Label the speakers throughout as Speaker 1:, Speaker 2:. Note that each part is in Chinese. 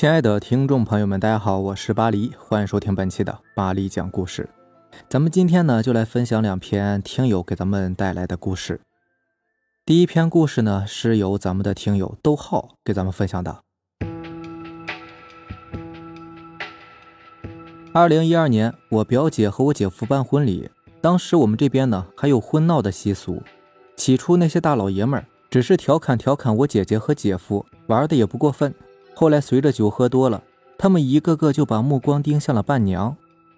Speaker 1: 亲爱的听众朋友们，大家好，我是巴黎，欢迎收听本期的巴黎讲故事。咱们今天呢，就来分享两篇听友给咱们带来的故事。第一篇故事呢，是由咱们的听友逗号给咱们分享的。二零一二年，我表姐和我姐夫办婚礼，当时我们这边呢还有婚闹的习俗。起初那些大老爷们儿只是调侃调侃我姐姐和姐夫，玩的也不过分。后来随着酒喝多了，他们一个个就把目光盯向了伴娘。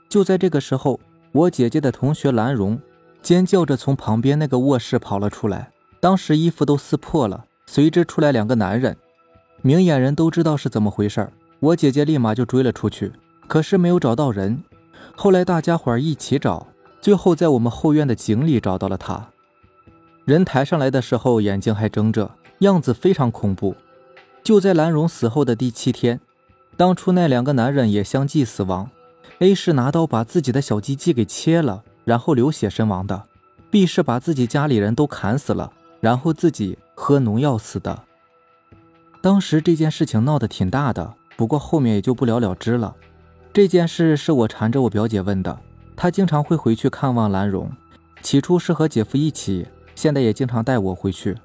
Speaker 1: 就在这个时候，我姐姐的同学兰荣尖叫着从旁边那个卧室跑了出来，当时衣服都撕破了，随之出来两个男人，明眼人都知道是怎么回事我姐姐立马就追了出去，可是没有找到人。后来大家伙一起找，最后在我们后院的井里找到了他。人抬上来的时候，眼睛还睁着，样子非常恐怖。就在兰荣死后的第七天，当初那两个男人也相继死亡。A 是拿刀把自己的小鸡鸡给切了，然后流血身亡的；B 是把自己家里人都砍死了，然后自己喝农药死的。当时这件事情闹得挺大的，不过后面也就不了了之了。这件事是我缠着我表姐问的，她经常会回去看望兰荣，起初是和姐夫一起，现在也经常带我回去。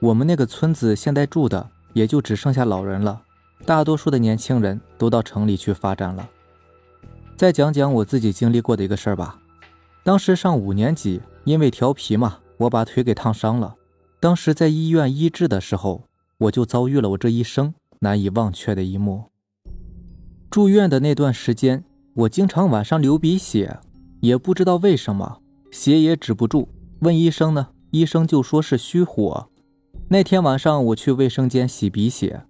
Speaker 1: 我们那个村子现在住的。也就只剩下老人了，大多数的年轻人都到城里去发展了。再讲讲我自己经历过的一个事儿吧。当时上五年级，因为调皮嘛，我把腿给烫伤了。当时在医院医治的时候，我就遭遇了我这一生难以忘却的一幕。住院的那段时间，我经常晚上流鼻血，也不知道为什么，血也止不住。问医生呢，医生就说是虚火。那天晚上我去卫生间洗鼻血，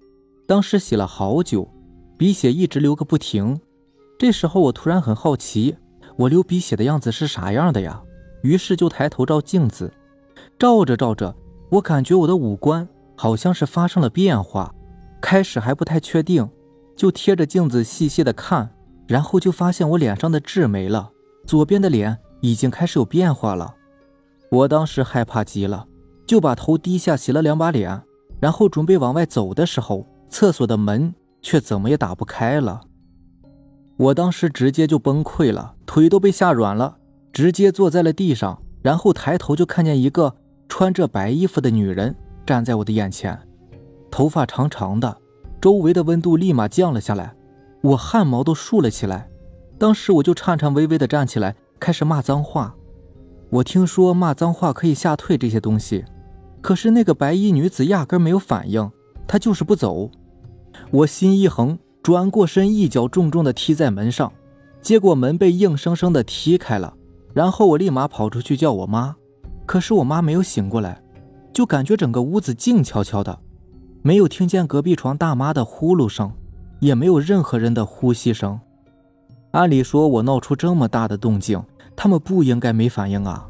Speaker 1: 当时洗了好久，鼻血一直流个不停。这时候我突然很好奇，我流鼻血的样子是啥样的呀？于是就抬头照镜子，照着照着，我感觉我的五官好像是发生了变化。开始还不太确定，就贴着镜子细细的看，然后就发现我脸上的痣没了，左边的脸已经开始有变化了。我当时害怕极了。就把头低下洗了两把脸，然后准备往外走的时候，厕所的门却怎么也打不开了。我当时直接就崩溃了，腿都被吓软了，直接坐在了地上，然后抬头就看见一个穿着白衣服的女人站在我的眼前，头发长长的，周围的温度立马降了下来，我汗毛都竖了起来。当时我就颤颤巍巍地站起来，开始骂脏话。我听说骂脏话可以吓退这些东西。可是那个白衣女子压根没有反应，她就是不走。我心一横，转过身，一脚重重的踢在门上，结果门被硬生生的踢开了。然后我立马跑出去叫我妈，可是我妈没有醒过来，就感觉整个屋子静悄悄的，没有听见隔壁床大妈的呼噜声，也没有任何人的呼吸声。按理说，我闹出这么大的动静，他们不应该没反应啊。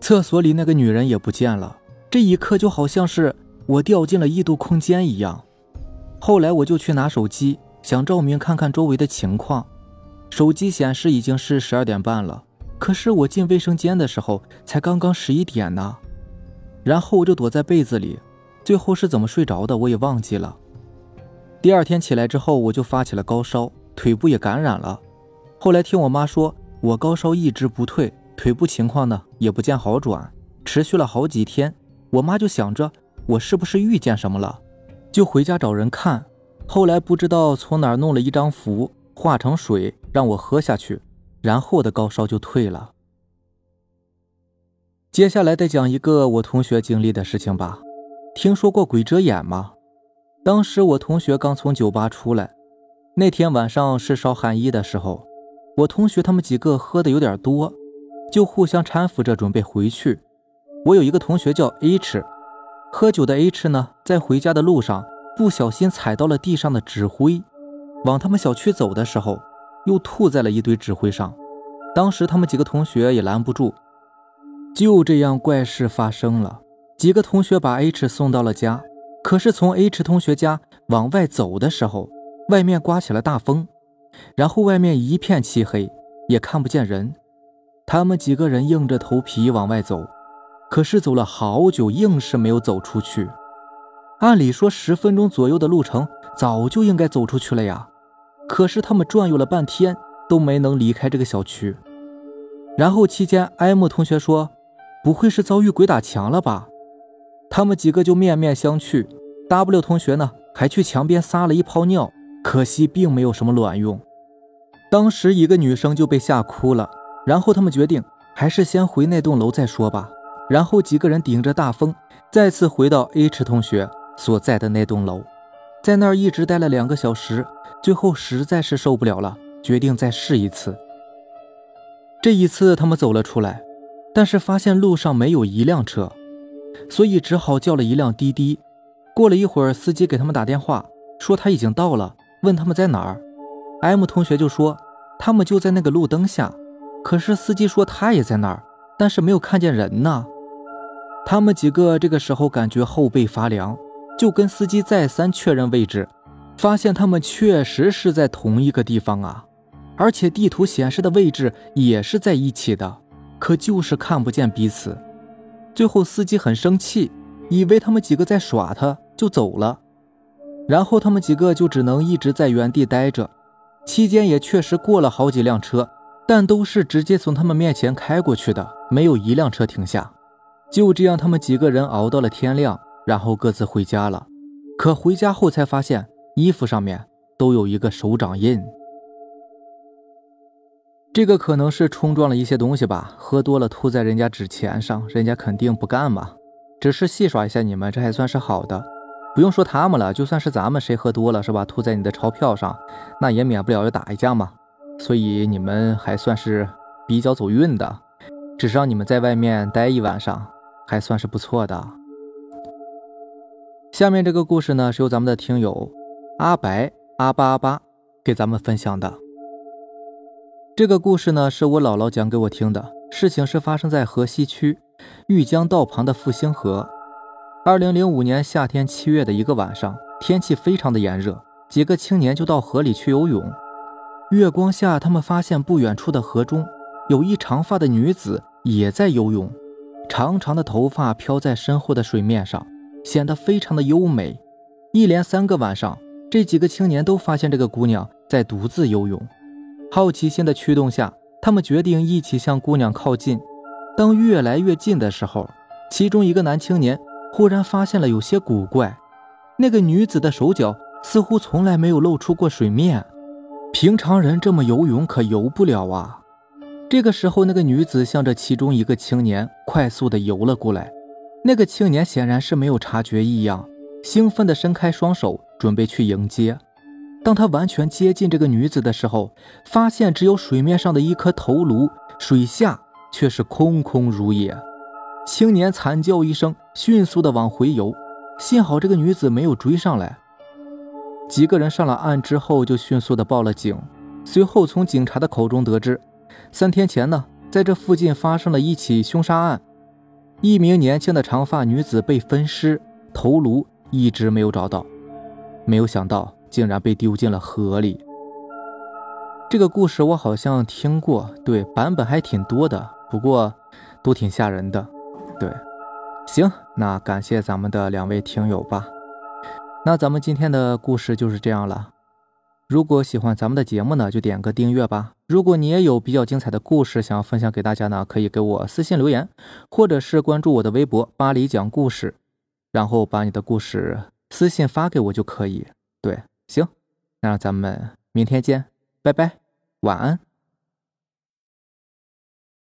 Speaker 1: 厕所里那个女人也不见了。这一刻就好像是我掉进了异度空间一样。后来我就去拿手机，想照明看看周围的情况。手机显示已经是十二点半了，可是我进卫生间的时候才刚刚十一点呢。然后我就躲在被子里，最后是怎么睡着的我也忘记了。第二天起来之后，我就发起了高烧，腿部也感染了。后来听我妈说，我高烧一直不退，腿部情况呢也不见好转，持续了好几天。我妈就想着我是不是遇见什么了，就回家找人看。后来不知道从哪儿弄了一张符，化成水让我喝下去，然后的高烧就退了。接下来再讲一个我同学经历的事情吧。听说过鬼遮眼吗？当时我同学刚从酒吧出来，那天晚上是烧寒衣的时候，我同学他们几个喝的有点多，就互相搀扶着准备回去。我有一个同学叫 H，喝酒的 H 呢，在回家的路上不小心踩到了地上的纸灰，往他们小区走的时候，又吐在了一堆纸灰上。当时他们几个同学也拦不住，就这样怪事发生了。几个同学把 H 送到了家，可是从 H 同学家往外走的时候，外面刮起了大风，然后外面一片漆黑，也看不见人。他们几个人硬着头皮往外走。可是走了好久，硬是没有走出去。按理说十分钟左右的路程，早就应该走出去了呀。可是他们转悠了半天都没能离开这个小区。然后期间，M 同学说：“不会是遭遇鬼打墙了吧？”他们几个就面面相觑。W 同学呢，还去墙边撒了一泡尿，可惜并没有什么卵用。当时一个女生就被吓哭了。然后他们决定还是先回那栋楼再说吧。然后几个人顶着大风，再次回到 H 同学所在的那栋楼，在那儿一直待了两个小时，最后实在是受不了了，决定再试一次。这一次他们走了出来，但是发现路上没有一辆车，所以只好叫了一辆滴滴。过了一会儿，司机给他们打电话说他已经到了，问他们在哪儿。M 同学就说他们就在那个路灯下，可是司机说他也在那儿，但是没有看见人呢。他们几个这个时候感觉后背发凉，就跟司机再三确认位置，发现他们确实是在同一个地方啊，而且地图显示的位置也是在一起的，可就是看不见彼此。最后司机很生气，以为他们几个在耍他，就走了。然后他们几个就只能一直在原地待着，期间也确实过了好几辆车，但都是直接从他们面前开过去的，没有一辆车停下。就这样，他们几个人熬到了天亮，然后各自回家了。可回家后才发现，衣服上面都有一个手掌印。这个可能是冲撞了一些东西吧，喝多了吐在人家纸钱上，人家肯定不干嘛。只是戏耍一下你们，这还算是好的。不用说他们了，就算是咱们谁喝多了是吧，吐在你的钞票上，那也免不了要打一架嘛。所以你们还算是比较走运的，只是让你们在外面待一晚上。还算是不错的。下面这个故事呢，是由咱们的听友阿白阿巴阿巴给咱们分享的。这个故事呢，是我姥姥讲给我听的。事情是发生在河西区玉江道旁的复兴河。二零零五年夏天七月的一个晚上，天气非常的炎热，几个青年就到河里去游泳。月光下，他们发现不远处的河中有一长发的女子也在游泳。长长的头发飘在身后的水面上，显得非常的优美。一连三个晚上，这几个青年都发现这个姑娘在独自游泳。好奇心的驱动下，他们决定一起向姑娘靠近。当越来越近的时候，其中一个男青年忽然发现了有些古怪：那个女子的手脚似乎从来没有露出过水面，平常人这么游泳可游不了啊。这个时候，那个女子向着其中一个青年快速的游了过来。那个青年显然是没有察觉异样，兴奋的伸开双手准备去迎接。当他完全接近这个女子的时候，发现只有水面上的一颗头颅，水下却是空空如也。青年惨叫一声，迅速的往回游。幸好这个女子没有追上来。几个人上了岸之后，就迅速的报了警。随后从警察的口中得知。三天前呢，在这附近发生了一起凶杀案，一名年轻的长发女子被分尸，头颅一直没有找到，没有想到竟然被丢进了河里。这个故事我好像听过，对，版本还挺多的，不过都挺吓人的。对，行，那感谢咱们的两位听友吧，那咱们今天的故事就是这样了。如果喜欢咱们的节目呢，就点个订阅吧。如果你也有比较精彩的故事想要分享给大家呢，可以给我私信留言，或者是关注我的微博“巴黎讲故事”，然后把你的故事私信发给我就可以。对，行，那咱们明天见，拜拜，晚安。